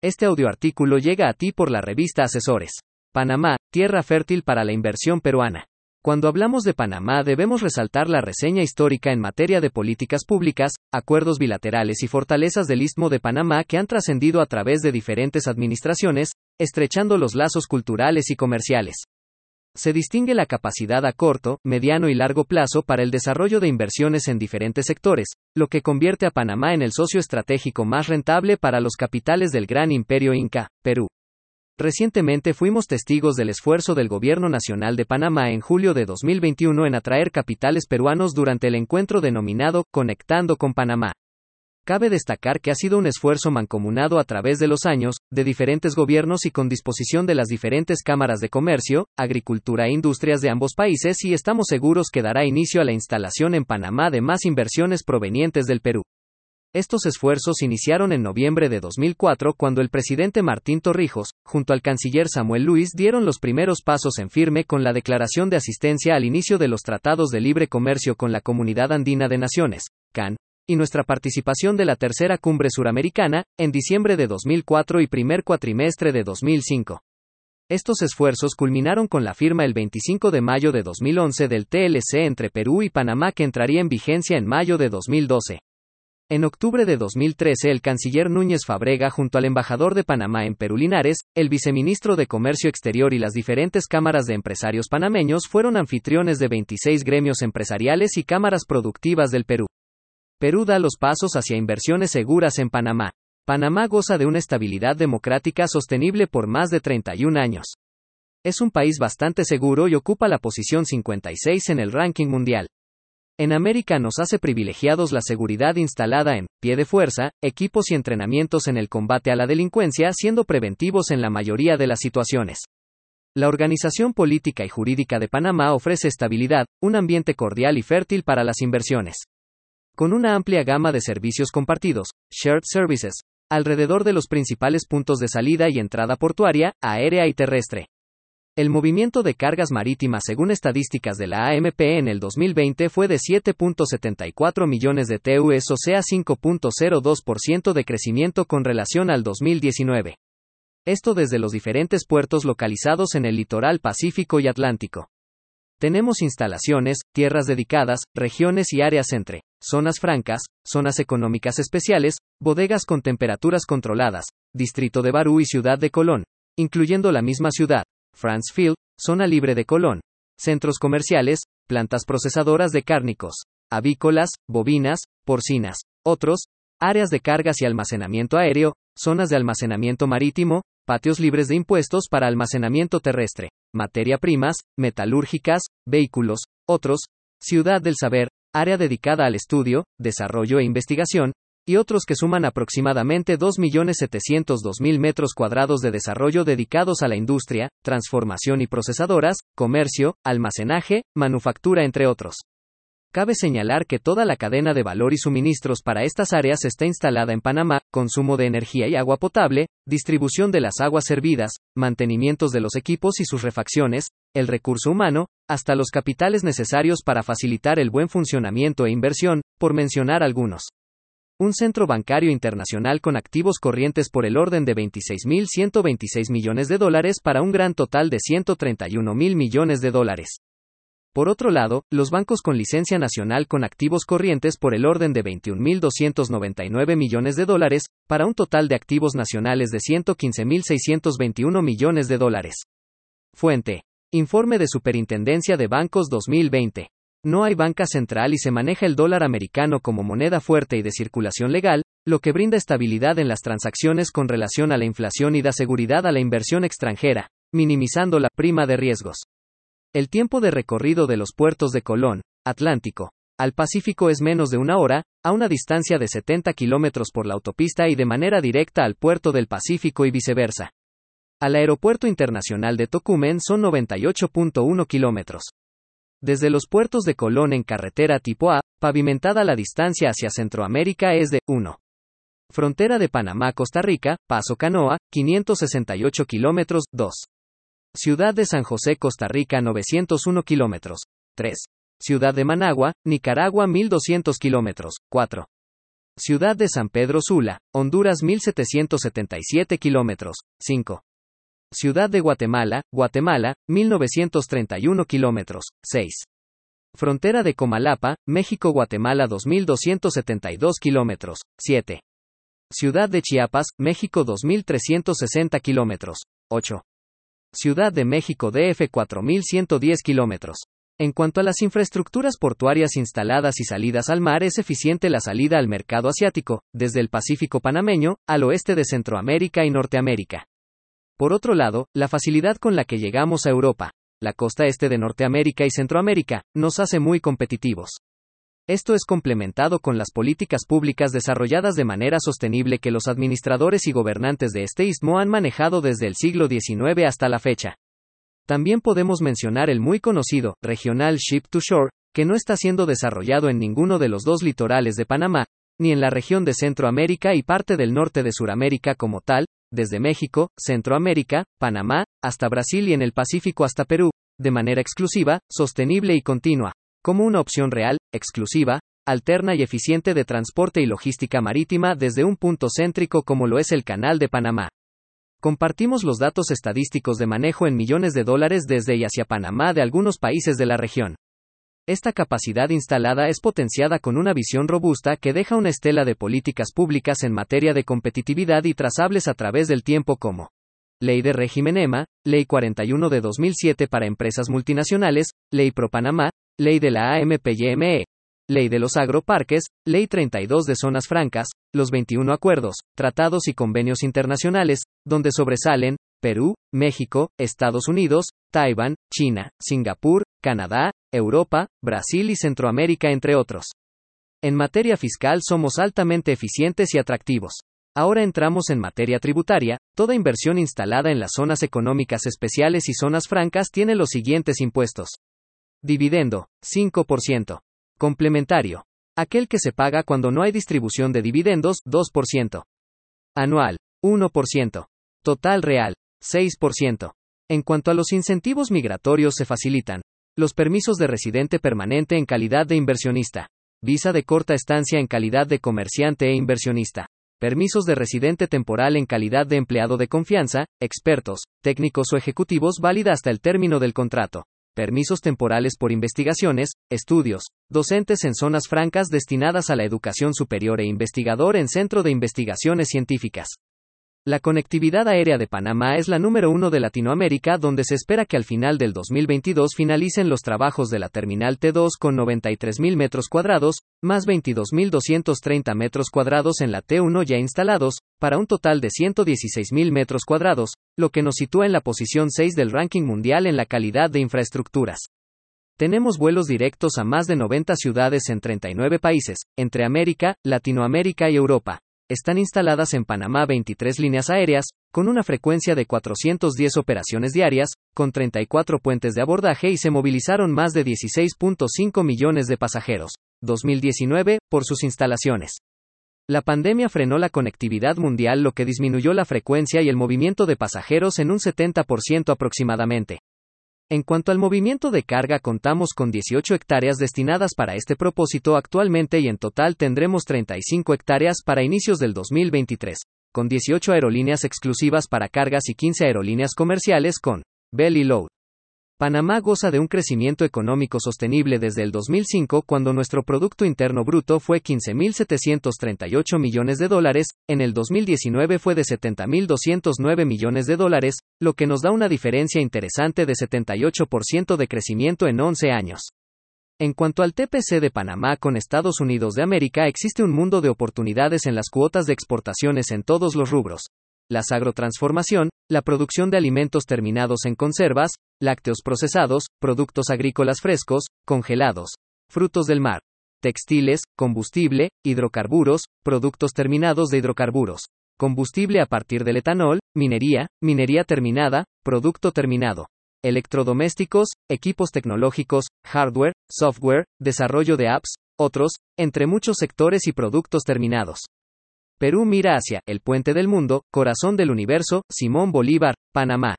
Este audioartículo llega a ti por la revista Asesores. Panamá, tierra fértil para la inversión peruana. Cuando hablamos de Panamá debemos resaltar la reseña histórica en materia de políticas públicas, acuerdos bilaterales y fortalezas del Istmo de Panamá que han trascendido a través de diferentes administraciones, estrechando los lazos culturales y comerciales se distingue la capacidad a corto, mediano y largo plazo para el desarrollo de inversiones en diferentes sectores, lo que convierte a Panamá en el socio estratégico más rentable para los capitales del gran imperio Inca, Perú. Recientemente fuimos testigos del esfuerzo del Gobierno Nacional de Panamá en julio de 2021 en atraer capitales peruanos durante el encuentro denominado Conectando con Panamá. Cabe destacar que ha sido un esfuerzo mancomunado a través de los años, de diferentes gobiernos y con disposición de las diferentes cámaras de comercio, agricultura e industrias de ambos países y estamos seguros que dará inicio a la instalación en Panamá de más inversiones provenientes del Perú. Estos esfuerzos iniciaron en noviembre de 2004 cuando el presidente Martín Torrijos, junto al canciller Samuel Luis, dieron los primeros pasos en firme con la declaración de asistencia al inicio de los tratados de libre comercio con la Comunidad Andina de Naciones, CAN, y nuestra participación de la tercera cumbre suramericana, en diciembre de 2004 y primer cuatrimestre de 2005. Estos esfuerzos culminaron con la firma el 25 de mayo de 2011 del TLC entre Perú y Panamá que entraría en vigencia en mayo de 2012. En octubre de 2013 el canciller Núñez Fabrega junto al embajador de Panamá en Perú Linares, el viceministro de Comercio Exterior y las diferentes cámaras de empresarios panameños fueron anfitriones de 26 gremios empresariales y cámaras productivas del Perú. Perú da los pasos hacia inversiones seguras en Panamá. Panamá goza de una estabilidad democrática sostenible por más de 31 años. Es un país bastante seguro y ocupa la posición 56 en el ranking mundial. En América nos hace privilegiados la seguridad instalada en pie de fuerza, equipos y entrenamientos en el combate a la delincuencia, siendo preventivos en la mayoría de las situaciones. La organización política y jurídica de Panamá ofrece estabilidad, un ambiente cordial y fértil para las inversiones con una amplia gama de servicios compartidos, shared services, alrededor de los principales puntos de salida y entrada portuaria, aérea y terrestre. El movimiento de cargas marítimas según estadísticas de la AMP en el 2020 fue de 7.74 millones de TUS o sea 5.02% de crecimiento con relación al 2019. Esto desde los diferentes puertos localizados en el litoral Pacífico y Atlántico. Tenemos instalaciones, tierras dedicadas, regiones y áreas entre zonas francas, zonas económicas especiales, bodegas con temperaturas controladas, distrito de Barú y ciudad de Colón, incluyendo la misma ciudad, France Field, zona libre de Colón, centros comerciales, plantas procesadoras de cárnicos, avícolas, bovinas, porcinas, otros, áreas de cargas y almacenamiento aéreo, zonas de almacenamiento marítimo, patios libres de impuestos para almacenamiento terrestre, materia primas, metalúrgicas, vehículos, otros, ciudad del saber, área dedicada al estudio, desarrollo e investigación, y otros que suman aproximadamente 2.702.000 metros cuadrados de desarrollo dedicados a la industria, transformación y procesadoras, comercio, almacenaje, manufactura entre otros. Cabe señalar que toda la cadena de valor y suministros para estas áreas está instalada en Panamá, consumo de energía y agua potable, distribución de las aguas servidas, mantenimientos de los equipos y sus refacciones, el recurso humano, hasta los capitales necesarios para facilitar el buen funcionamiento e inversión, por mencionar algunos. Un centro bancario internacional con activos corrientes por el orden de 26.126 millones de dólares para un gran total de 131 mil millones de dólares. Por otro lado, los bancos con licencia nacional con activos corrientes por el orden de 21.299 millones de dólares, para un total de activos nacionales de 115.621 millones de dólares. Fuente. Informe de Superintendencia de Bancos 2020. No hay banca central y se maneja el dólar americano como moneda fuerte y de circulación legal, lo que brinda estabilidad en las transacciones con relación a la inflación y da seguridad a la inversión extranjera, minimizando la prima de riesgos. El tiempo de recorrido de los puertos de Colón, Atlántico, al Pacífico es menos de una hora, a una distancia de 70 kilómetros por la autopista y de manera directa al puerto del Pacífico y viceversa. Al Aeropuerto Internacional de Tocumen son 98.1 kilómetros. Desde los puertos de Colón en carretera tipo A, pavimentada la distancia hacia Centroamérica es de 1. Frontera de Panamá-Costa Rica, Paso Canoa, 568 kilómetros, 2. Ciudad de San José, Costa Rica 901 kilómetros. 3. Ciudad de Managua, Nicaragua 1200 kilómetros. 4. Ciudad de San Pedro Sula, Honduras 1777 kilómetros, 5. Ciudad de Guatemala, Guatemala, 1931 kilómetros, 6. Frontera de Comalapa, México-Guatemala 2272 kilómetros, 7. Ciudad de Chiapas, México 2360 kilómetros, 8. Ciudad de México DF 4110 kilómetros. En cuanto a las infraestructuras portuarias instaladas y salidas al mar, es eficiente la salida al mercado asiático, desde el Pacífico panameño, al oeste de Centroamérica y Norteamérica. Por otro lado, la facilidad con la que llegamos a Europa, la costa este de Norteamérica y Centroamérica, nos hace muy competitivos. Esto es complementado con las políticas públicas desarrolladas de manera sostenible que los administradores y gobernantes de este istmo han manejado desde el siglo XIX hasta la fecha. También podemos mencionar el muy conocido, regional Ship to Shore, que no está siendo desarrollado en ninguno de los dos litorales de Panamá, ni en la región de Centroamérica y parte del norte de Suramérica como tal, desde México, Centroamérica, Panamá, hasta Brasil y en el Pacífico hasta Perú, de manera exclusiva, sostenible y continua, como una opción real, exclusiva, alterna y eficiente de transporte y logística marítima desde un punto céntrico como lo es el Canal de Panamá. Compartimos los datos estadísticos de manejo en millones de dólares desde y hacia Panamá de algunos países de la región. Esta capacidad instalada es potenciada con una visión robusta que deja una estela de políticas públicas en materia de competitividad y trazables a través del tiempo como Ley de Régimen EMA, Ley 41 de 2007 para empresas multinacionales, Ley Pro Panamá, Ley de la AMPYME, Ley de los Agroparques, Ley 32 de Zonas Francas, los 21 acuerdos, tratados y convenios internacionales, donde sobresalen Perú, México, Estados Unidos, Taiwán, China, Singapur, Canadá, Europa, Brasil y Centroamérica, entre otros. En materia fiscal somos altamente eficientes y atractivos. Ahora entramos en materia tributaria, toda inversión instalada en las zonas económicas especiales y zonas francas tiene los siguientes impuestos. Dividendo, 5%. Complementario. Aquel que se paga cuando no hay distribución de dividendos, 2%. Anual, 1%. Total real, 6%. En cuanto a los incentivos migratorios se facilitan. Los permisos de residente permanente en calidad de inversionista. Visa de corta estancia en calidad de comerciante e inversionista. Permisos de residente temporal en calidad de empleado de confianza, expertos, técnicos o ejecutivos válida hasta el término del contrato permisos temporales por investigaciones, estudios, docentes en zonas francas destinadas a la educación superior e investigador en centro de investigaciones científicas. La conectividad aérea de Panamá es la número uno de Latinoamérica donde se espera que al final del 2022 finalicen los trabajos de la Terminal T2 con 93.000 metros cuadrados, más 22.230 metros cuadrados en la T1 ya instalados, para un total de 116.000 metros cuadrados, lo que nos sitúa en la posición 6 del ranking mundial en la calidad de infraestructuras. Tenemos vuelos directos a más de 90 ciudades en 39 países, entre América, Latinoamérica y Europa están instaladas en Panamá 23 líneas aéreas, con una frecuencia de 410 operaciones diarias, con 34 puentes de abordaje y se movilizaron más de 16.5 millones de pasajeros. 2019, por sus instalaciones. La pandemia frenó la conectividad mundial lo que disminuyó la frecuencia y el movimiento de pasajeros en un 70% aproximadamente. En cuanto al movimiento de carga, contamos con 18 hectáreas destinadas para este propósito actualmente y en total tendremos 35 hectáreas para inicios del 2023, con 18 aerolíneas exclusivas para cargas y 15 aerolíneas comerciales con belly load. Panamá goza de un crecimiento económico sostenible desde el 2005 cuando nuestro Producto Interno Bruto fue 15.738 millones de dólares, en el 2019 fue de 70.209 millones de dólares, lo que nos da una diferencia interesante de 78% de crecimiento en 11 años. En cuanto al TPC de Panamá con Estados Unidos de América existe un mundo de oportunidades en las cuotas de exportaciones en todos los rubros, la agrotransformación, la producción de alimentos terminados en conservas, lácteos procesados, productos agrícolas frescos, congelados, frutos del mar, textiles, combustible, hidrocarburos, productos terminados de hidrocarburos, combustible a partir del etanol, minería, minería terminada, producto terminado, electrodomésticos, equipos tecnológicos, hardware, software, desarrollo de apps, otros, entre muchos sectores y productos terminados. Perú mira hacia el puente del mundo, corazón del universo, Simón Bolívar, Panamá.